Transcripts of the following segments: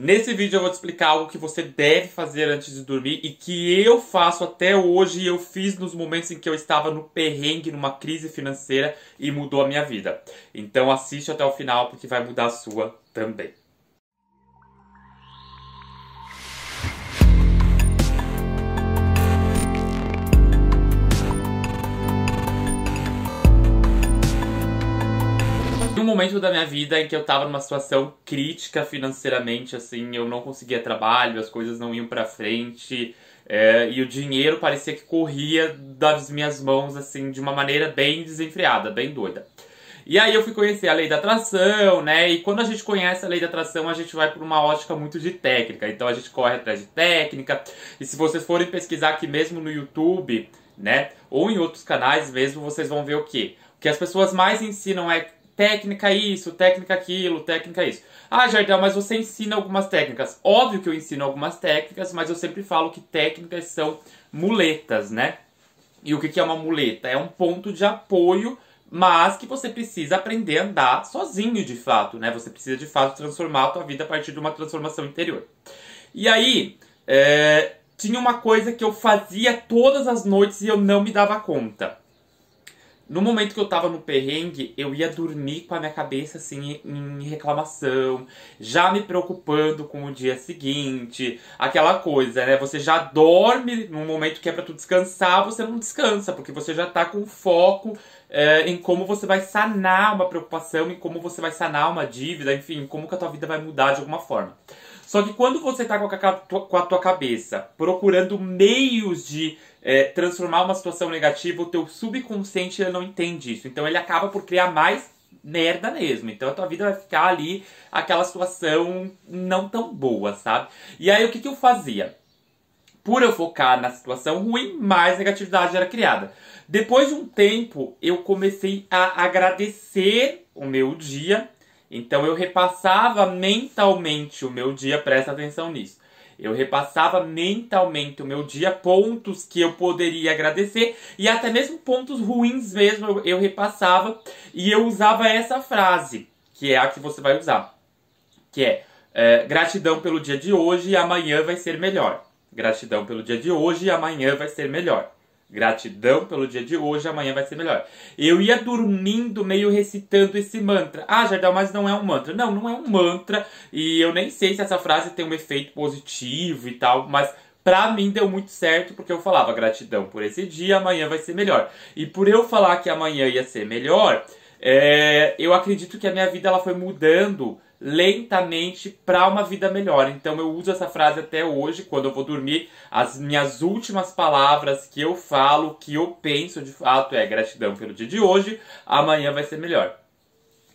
Nesse vídeo eu vou te explicar algo que você deve fazer antes de dormir e que eu faço até hoje e eu fiz nos momentos em que eu estava no perrengue, numa crise financeira e mudou a minha vida. Então assiste até o final porque vai mudar a sua também. Momento da minha vida em que eu tava numa situação crítica financeiramente, assim, eu não conseguia trabalho, as coisas não iam pra frente, é, e o dinheiro parecia que corria das minhas mãos, assim, de uma maneira bem desenfreada, bem doida. E aí eu fui conhecer a lei da atração, né? E quando a gente conhece a lei da atração, a gente vai por uma ótica muito de técnica. Então a gente corre atrás de técnica. E se vocês forem pesquisar aqui mesmo no YouTube, né? Ou em outros canais mesmo, vocês vão ver o quê? O que as pessoas mais ensinam é técnica isso, técnica aquilo, técnica isso. Ah, Jardel, mas você ensina algumas técnicas. Óbvio que eu ensino algumas técnicas, mas eu sempre falo que técnicas são muletas, né? E o que é uma muleta? É um ponto de apoio, mas que você precisa aprender a andar sozinho de fato, né? Você precisa de fato transformar a tua vida a partir de uma transformação interior. E aí, é, tinha uma coisa que eu fazia todas as noites e eu não me dava conta. No momento que eu tava no perrengue, eu ia dormir com a minha cabeça assim em reclamação, já me preocupando com o dia seguinte, aquela coisa, né? Você já dorme no momento que é para tu descansar, você não descansa, porque você já tá com foco é, em como você vai sanar uma preocupação, em como você vai sanar uma dívida, enfim, como que a tua vida vai mudar de alguma forma. Só que quando você tá com a, com a tua cabeça procurando meios de é, transformar uma situação negativa, o teu subconsciente ele não entende isso. Então ele acaba por criar mais merda mesmo. Então a tua vida vai ficar ali aquela situação não tão boa, sabe? E aí o que, que eu fazia? Por eu focar na situação ruim, mais negatividade era criada. Depois de um tempo, eu comecei a agradecer o meu dia. Então eu repassava mentalmente o meu dia, presta atenção nisso. Eu repassava mentalmente o meu dia, pontos que eu poderia agradecer e até mesmo pontos ruins mesmo eu, repassava e eu usava essa frase, que é a que você vai usar, que é, é gratidão pelo dia de hoje e amanhã vai ser melhor. Gratidão pelo dia de hoje e amanhã vai ser melhor. Gratidão pelo dia de hoje, amanhã vai ser melhor. Eu ia dormindo meio recitando esse mantra. Ah, Jardel, mas não é um mantra. Não, não é um mantra. E eu nem sei se essa frase tem um efeito positivo e tal, mas pra mim deu muito certo porque eu falava gratidão por esse dia, amanhã vai ser melhor. E por eu falar que amanhã ia ser melhor, é, eu acredito que a minha vida ela foi mudando lentamente para uma vida melhor. Então eu uso essa frase até hoje, quando eu vou dormir, as minhas últimas palavras que eu falo, que eu penso de fato é gratidão pelo dia de hoje, amanhã vai ser melhor.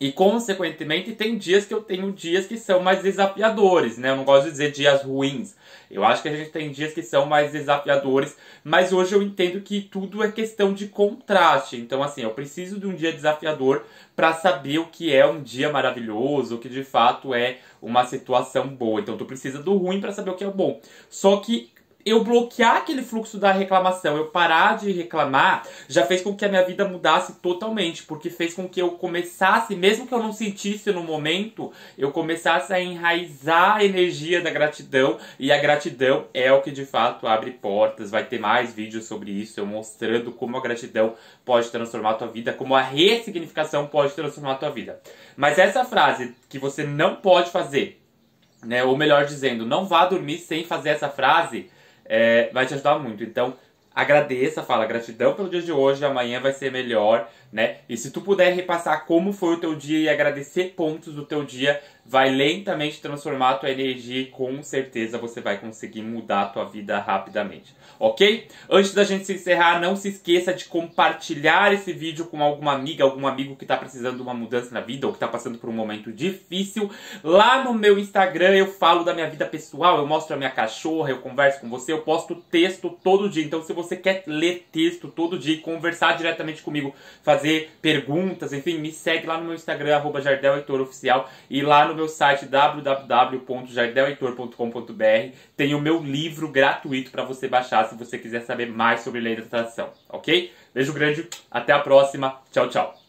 E consequentemente tem dias que eu tenho dias que são mais desafiadores, né? Eu não gosto de dizer dias ruins. Eu acho que a gente tem dias que são mais desafiadores, mas hoje eu entendo que tudo é questão de contraste. Então assim, eu preciso de um dia desafiador para saber o que é um dia maravilhoso, o que de fato é uma situação boa. Então tu precisa do ruim para saber o que é bom. Só que eu bloquear aquele fluxo da reclamação, eu parar de reclamar, já fez com que a minha vida mudasse totalmente, porque fez com que eu começasse, mesmo que eu não sentisse no momento, eu começasse a enraizar a energia da gratidão, e a gratidão é o que de fato abre portas. Vai ter mais vídeos sobre isso, eu mostrando como a gratidão pode transformar a tua vida, como a ressignificação pode transformar a tua vida. Mas essa frase que você não pode fazer, né, ou melhor dizendo, não vá dormir sem fazer essa frase, é, vai te ajudar muito. Então, agradeça, fala gratidão pelo dia de hoje, amanhã vai ser melhor, né? E se tu puder repassar como foi o teu dia e agradecer pontos do teu dia, vai lentamente transformar a tua energia e com certeza você vai conseguir mudar a tua vida rapidamente, ok? Antes da gente se encerrar, não se esqueça de compartilhar esse vídeo com alguma amiga, algum amigo que está precisando de uma mudança na vida ou que está passando por um momento difícil. Lá no meu Instagram eu falo da minha vida pessoal, eu mostro a minha cachorra, eu converso com você, eu posto texto todo dia. Então se você quer ler texto todo dia e conversar diretamente comigo, fazer perguntas, enfim, me segue lá no meu Instagram, arroba Oficial, e lá no no meu site www.jardelheitor.com.br tem o meu livro gratuito para você baixar se você quiser saber mais sobre lei da atração, ok? Beijo grande, até a próxima, tchau, tchau.